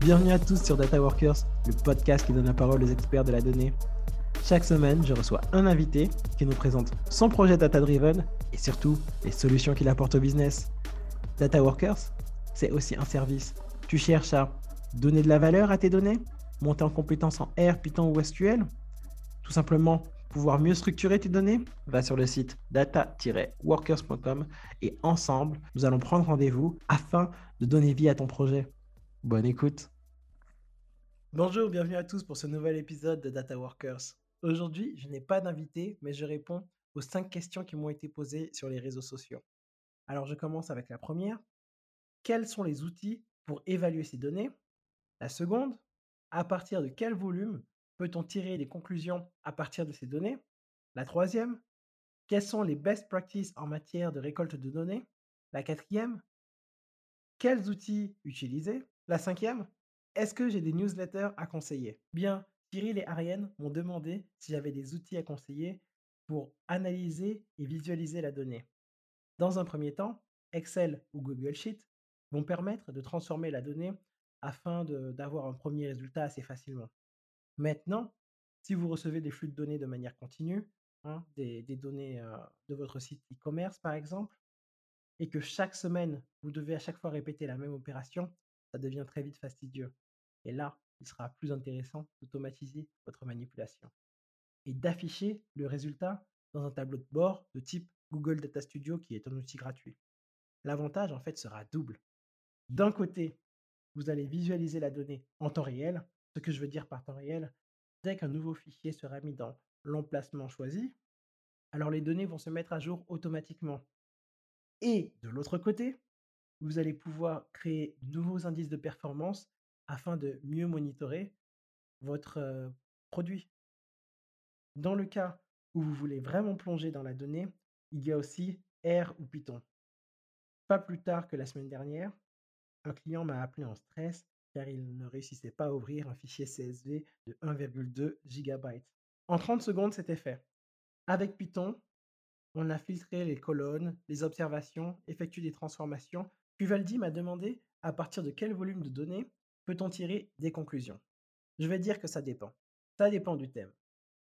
Bienvenue à tous sur Data Workers, le podcast qui donne la parole aux experts de la donnée. Chaque semaine, je reçois un invité qui nous présente son projet Data Driven et surtout les solutions qu'il apporte au business. Data Workers, c'est aussi un service. Tu cherches à donner de la valeur à tes données, monter en compétences en R, Python ou SQL, tout simplement pouvoir mieux structurer tes données, va sur le site data-workers.com et ensemble, nous allons prendre rendez-vous afin de donner vie à ton projet. Bonne écoute. Bonjour, bienvenue à tous pour ce nouvel épisode de Data Workers. Aujourd'hui, je n'ai pas d'invité, mais je réponds aux cinq questions qui m'ont été posées sur les réseaux sociaux. Alors, je commence avec la première. Quels sont les outils pour évaluer ces données? La seconde, à partir de quel volume peut-on tirer des conclusions à partir de ces données? La troisième, quelles sont les best practices en matière de récolte de données? La quatrième, quels outils utiliser? La cinquième, est-ce que j'ai des newsletters à conseiller? Bien, Cyril et Ariane m'ont demandé si j'avais des outils à conseiller pour analyser et visualiser la donnée. Dans un premier temps, Excel ou Google Sheet vont permettre de transformer la donnée afin d'avoir un premier résultat assez facilement. Maintenant, si vous recevez des flux de données de manière continue, hein, des, données de votre site e-commerce par exemple, et que chaque semaine, vous devez à chaque fois répéter la même opération, ça devient très vite fastidieux. Et là, il sera plus intéressant d'automatiser votre manipulation et d'afficher le résultat dans un tableau de bord de type Google Data Studio qui est un outil gratuit. L'avantage en fait sera double. D'un côté, vous allez visualiser la donnée en temps réel. Ce que je veux dire par temps réel, dès qu'un nouveau fichier sera mis dans l'emplacement choisi, alors les données vont se mettre à jour automatiquement. Et de l'autre côté, vous allez pouvoir créer de nouveaux indices de performance afin de mieux monitorer votre produit. Dans le cas où vous voulez vraiment plonger dans la donnée, il y a aussi R ou Python. Pas plus tard que la semaine dernière, un client m'a appelé en stress car il ne réussissait pas à ouvrir un fichier CSV de 1,2 GB. En 30 secondes, c'était fait. Avec Python, on a filtré les colonnes, les observations, effectué des transformations. Puis Valdi m'a demandé à partir de quel volume de données peut-on tirer des conclusions. Je vais dire que ça dépend. Ça dépend du thème.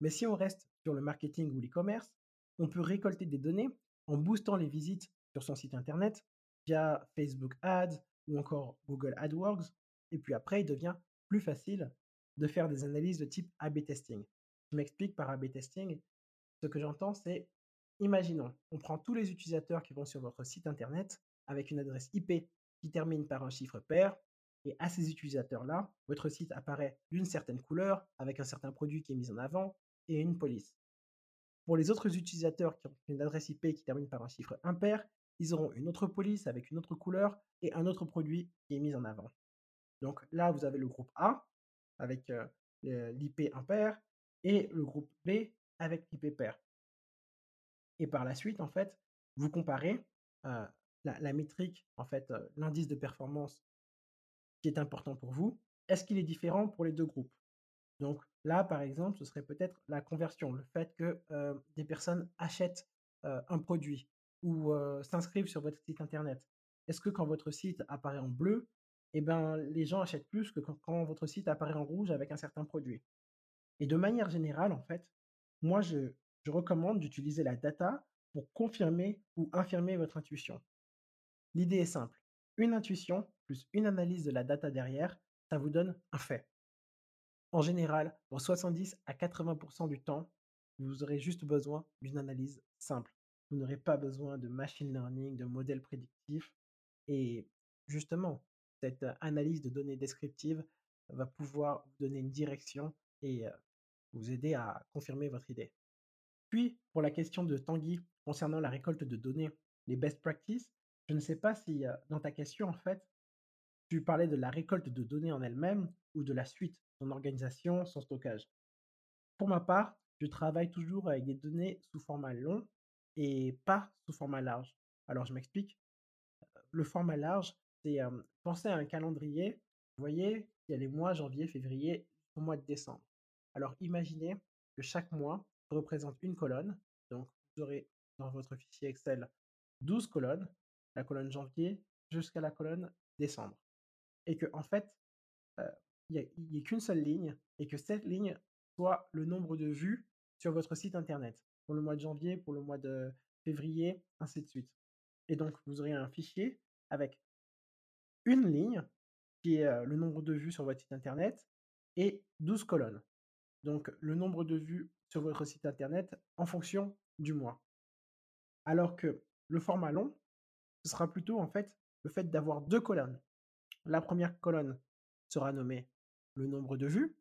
Mais si on reste sur le marketing ou l'e-commerce, on peut récolter des données en boostant les visites sur son site internet via Facebook Ads ou encore Google AdWords. Et puis après, il devient plus facile de faire des analyses de type A-B testing. Je m'explique par A-B testing. Ce que j'entends, c'est, imaginons, on prend tous les utilisateurs qui vont sur votre site internet avec une adresse IP qui termine par un chiffre pair. Et à ces utilisateurs-là, votre site apparaît d'une certaine couleur, avec un certain produit qui est mis en avant, et une police. Pour les autres utilisateurs qui ont une adresse IP qui termine par un chiffre impair, ils auront une autre police avec une autre couleur et un autre produit qui est mis en avant. Donc là, vous avez le groupe A avec l'IP impair et le groupe B avec l'IP pair. Et par la suite, en fait, vous comparez la, métrique, en fait, l'indice de performance qui est important pour vous. Est-ce qu'il est différent pour les deux groupes? Donc là, par exemple, ce serait peut-être la conversion, le fait que des personnes achètent un produit ou s'inscrivent sur votre site internet. Est-ce que quand votre site apparaît en bleu, eh ben, les gens achètent plus que quand, votre site apparaît en rouge avec un certain produit. Et de manière générale, en fait, moi, je, je recommande d'utiliser la data pour confirmer ou infirmer votre intuition. L'idée est simple. Une intuition plus une analyse de la data derrière, ça vous donne un fait. En général, pour 70 à 80% du temps, vous aurez juste besoin d'une analyse simple. Vous n'aurez pas besoin de machine learning, de modèles prédictifs. Et justement, cette analyse de données descriptives va pouvoir vous donner une direction et vous aider à confirmer votre idée. Puis, pour la question de Tanguy concernant la récolte de données, les best practices, je ne sais pas si dans ta question, en fait, tu parlais de la récolte de données en elle-même ou de la suite, son organisation, son stockage. Pour ma part, je travaille toujours avec des données sous format long et pas sous format large. Alors, je m'explique. Le format large, c'est penser à un calendrier. Vous voyez, il y a les mois janvier, février, au mois de décembre. Alors imaginez que chaque mois représente une colonne. Donc vous aurez dans votre fichier Excel 12 colonnes, la colonne janvier jusqu'à la colonne décembre. Et que, en fait, il n'y ait qu'une seule ligne et que cette ligne soit le nombre de vues sur votre site internet pour le mois de janvier, pour le mois de février, ainsi de suite. Et donc, vous aurez un fichier avec une ligne qui est le nombre de vues sur votre site internet et 12 colonnes. Donc, le nombre de vues sur votre site internet en fonction du mois. Alors que le format long, ce sera plutôt en fait le fait d'avoir deux colonnes. La première colonne sera nommée le nombre de vues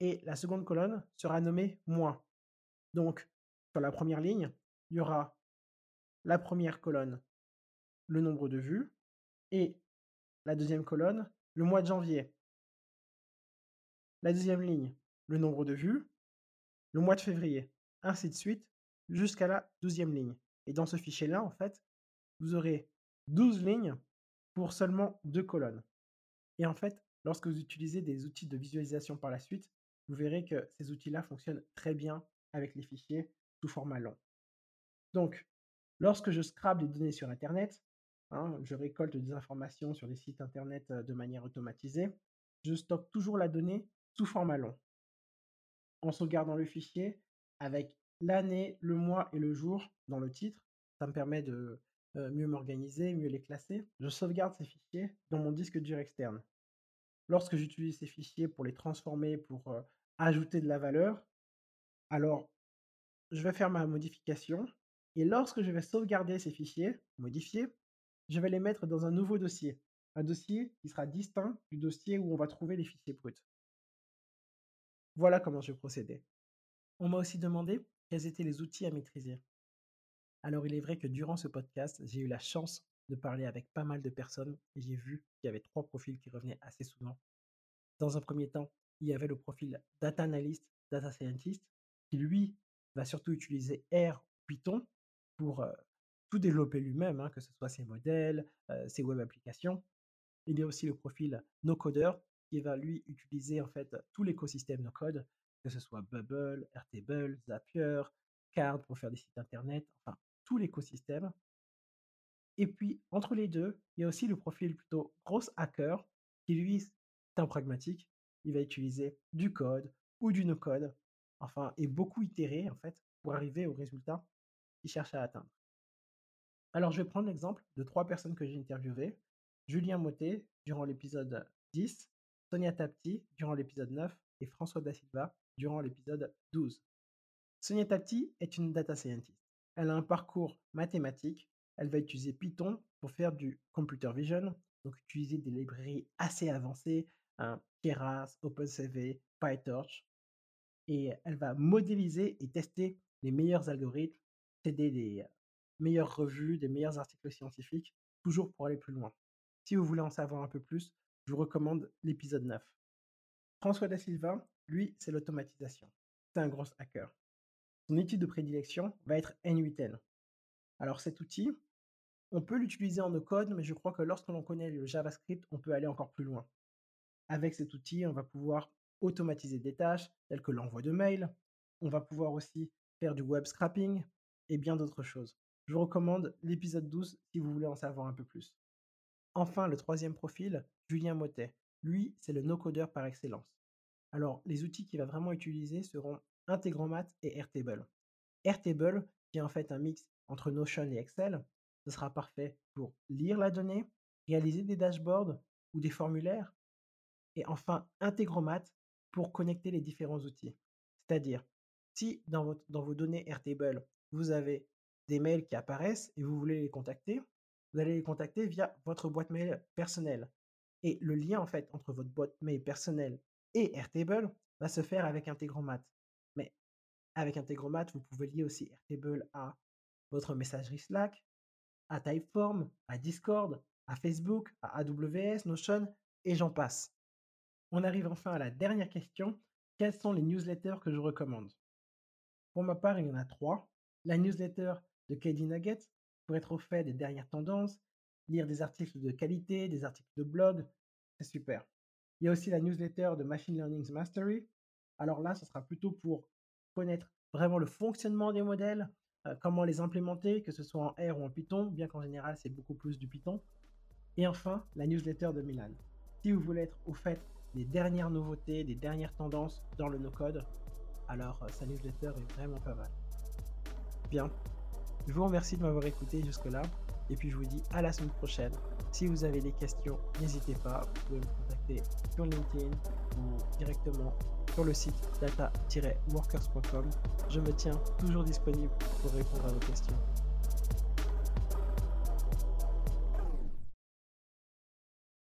et la seconde colonne sera nommée mois. Donc, sur la première ligne, il y aura la première colonne, le nombre de vues, et la deuxième colonne, le mois de janvier. La deuxième ligne, le nombre de vues, le mois de février, ainsi de suite, jusqu'à la douzième ligne. Et dans ce fichier-là, en fait, vous aurez 12 lignes pour seulement deux colonnes. Et en fait, lorsque vous utilisez des outils de visualisation par la suite, vous verrez que ces outils-là fonctionnent très bien avec les fichiers sous format long. Donc, lorsque je scrape des données sur Internet, hein, je récolte des informations sur des sites Internet de manière automatisée, je stocke toujours la donnée sous format long. En sauvegardant le fichier avec l'année, le mois et le jour dans le titre, ça me permet de mieux m'organiser, mieux les classer. Je sauvegarde ces fichiers dans mon disque dur externe. Lorsque j'utilise ces fichiers pour les transformer, pour ajouter de la valeur, alors je vais faire ma modification et lorsque je vais sauvegarder ces fichiers, modifier, je vais les mettre dans un nouveau dossier. Un dossier qui sera distinct du dossier où on va trouver les fichiers bruts. Voilà comment je procédais. On m'a aussi demandé quels étaient les outils à maîtriser. Alors il est vrai que durant ce podcast, j'ai eu la chance de parler avec pas mal de personnes et j'ai vu qu'il y avait trois profils qui revenaient assez souvent. Dans un premier temps, il y avait le profil data analyst, data scientist, qui lui va surtout utiliser R Python pour tout développer lui-même, hein, que ce soit ses modèles, ses web applications. Il y a aussi le profil no-coder qui va lui utiliser en fait tout l'écosystème no-code, que ce soit Bubble, Airtable, Zapier, Card pour faire des sites internet, enfin tout l'écosystème. Et puis entre les deux, il y a aussi le profil plutôt gros hacker qui lui est un pragmatique. Il va utiliser du code ou du no-code, enfin et beaucoup itérer en fait pour arriver au résultat qu'il cherche à atteindre. Alors je vais prendre l'exemple de trois personnes que j'ai interviewées. Julien Motet durant l'épisode 10, Sonia Tapti durant l'épisode 9 et François Da Silva durant l'épisode 12. Sonia Tapti est une data scientist. Elle a un parcours mathématique. Elle va utiliser Python pour faire du computer vision, donc utiliser des librairies assez avancées, hein, Keras, OpenCV, PyTorch. Et elle va modéliser et tester les meilleurs algorithmes, céder des meilleures revues, des meilleurs articles scientifiques, toujours pour aller plus loin. Si vous voulez en savoir un peu plus, je vous recommande l'épisode 9. François Da Silva, lui, c'est l'automatisation. C'est un gros hacker. Son outil de prédilection va être N8N. Alors cet outil, on peut l'utiliser en no-code, mais je crois que lorsque l'on connaît le JavaScript, on peut aller encore plus loin. Avec cet outil, on va pouvoir automatiser des tâches telles que l'envoi de mails. On va pouvoir aussi faire du web scrapping et bien d'autres choses. Je vous recommande l'épisode 12 si vous voulez en savoir un peu plus. Enfin, le troisième profil, Julien Motet. Lui, c'est le no-codeur par excellence. Alors, les outils qu'il va vraiment utiliser seront Integromat et Airtable. Airtable, qui est en fait un mix entre Notion et Excel, ce sera parfait pour lire la donnée, réaliser des dashboards ou des formulaires. Et enfin, Integromat pour connecter les différents outils. C'est-à-dire, si dans, dans vos données Airtable, vous avez des mails qui apparaissent et vous voulez les contacter, vous allez les contacter via votre boîte mail personnelle. Et le lien en fait entre votre boîte mail personnelle et Airtable va se faire avec Integromat. Mais avec Integromat, vous pouvez lier aussi Airtable à votre messagerie Slack, à Typeform, à Discord, à Facebook, à AWS, Notion, et j'en passe. On arrive enfin à la dernière question. Quelles sont les newsletters que je recommande? Pour ma part, il y en a trois. La newsletter de KD Nuggets pour être au fait des dernières tendances, lire des articles de qualité, des articles de blog, c'est super. Il y a aussi la newsletter de Machine Learning Mastery. Alors là, ce sera plutôt pour connaître vraiment le fonctionnement des modèles, comment les implémenter, que ce soit en R ou en Python, bien qu'en général c'est beaucoup plus du Python. Et enfin, la newsletter de Milan. Si vous voulez être au fait des dernières nouveautés, des dernières tendances dans le no-code, alors sa newsletter est vraiment pas mal. Bien, je vous remercie de m'avoir écouté jusque-là. Et puis je vous dis à la semaine prochaine. Si vous avez des questions, n'hésitez pas. Vous pouvez me contacter sur LinkedIn ou directement sur le site data-workers.com. Je me tiens toujours disponible pour répondre à vos questions.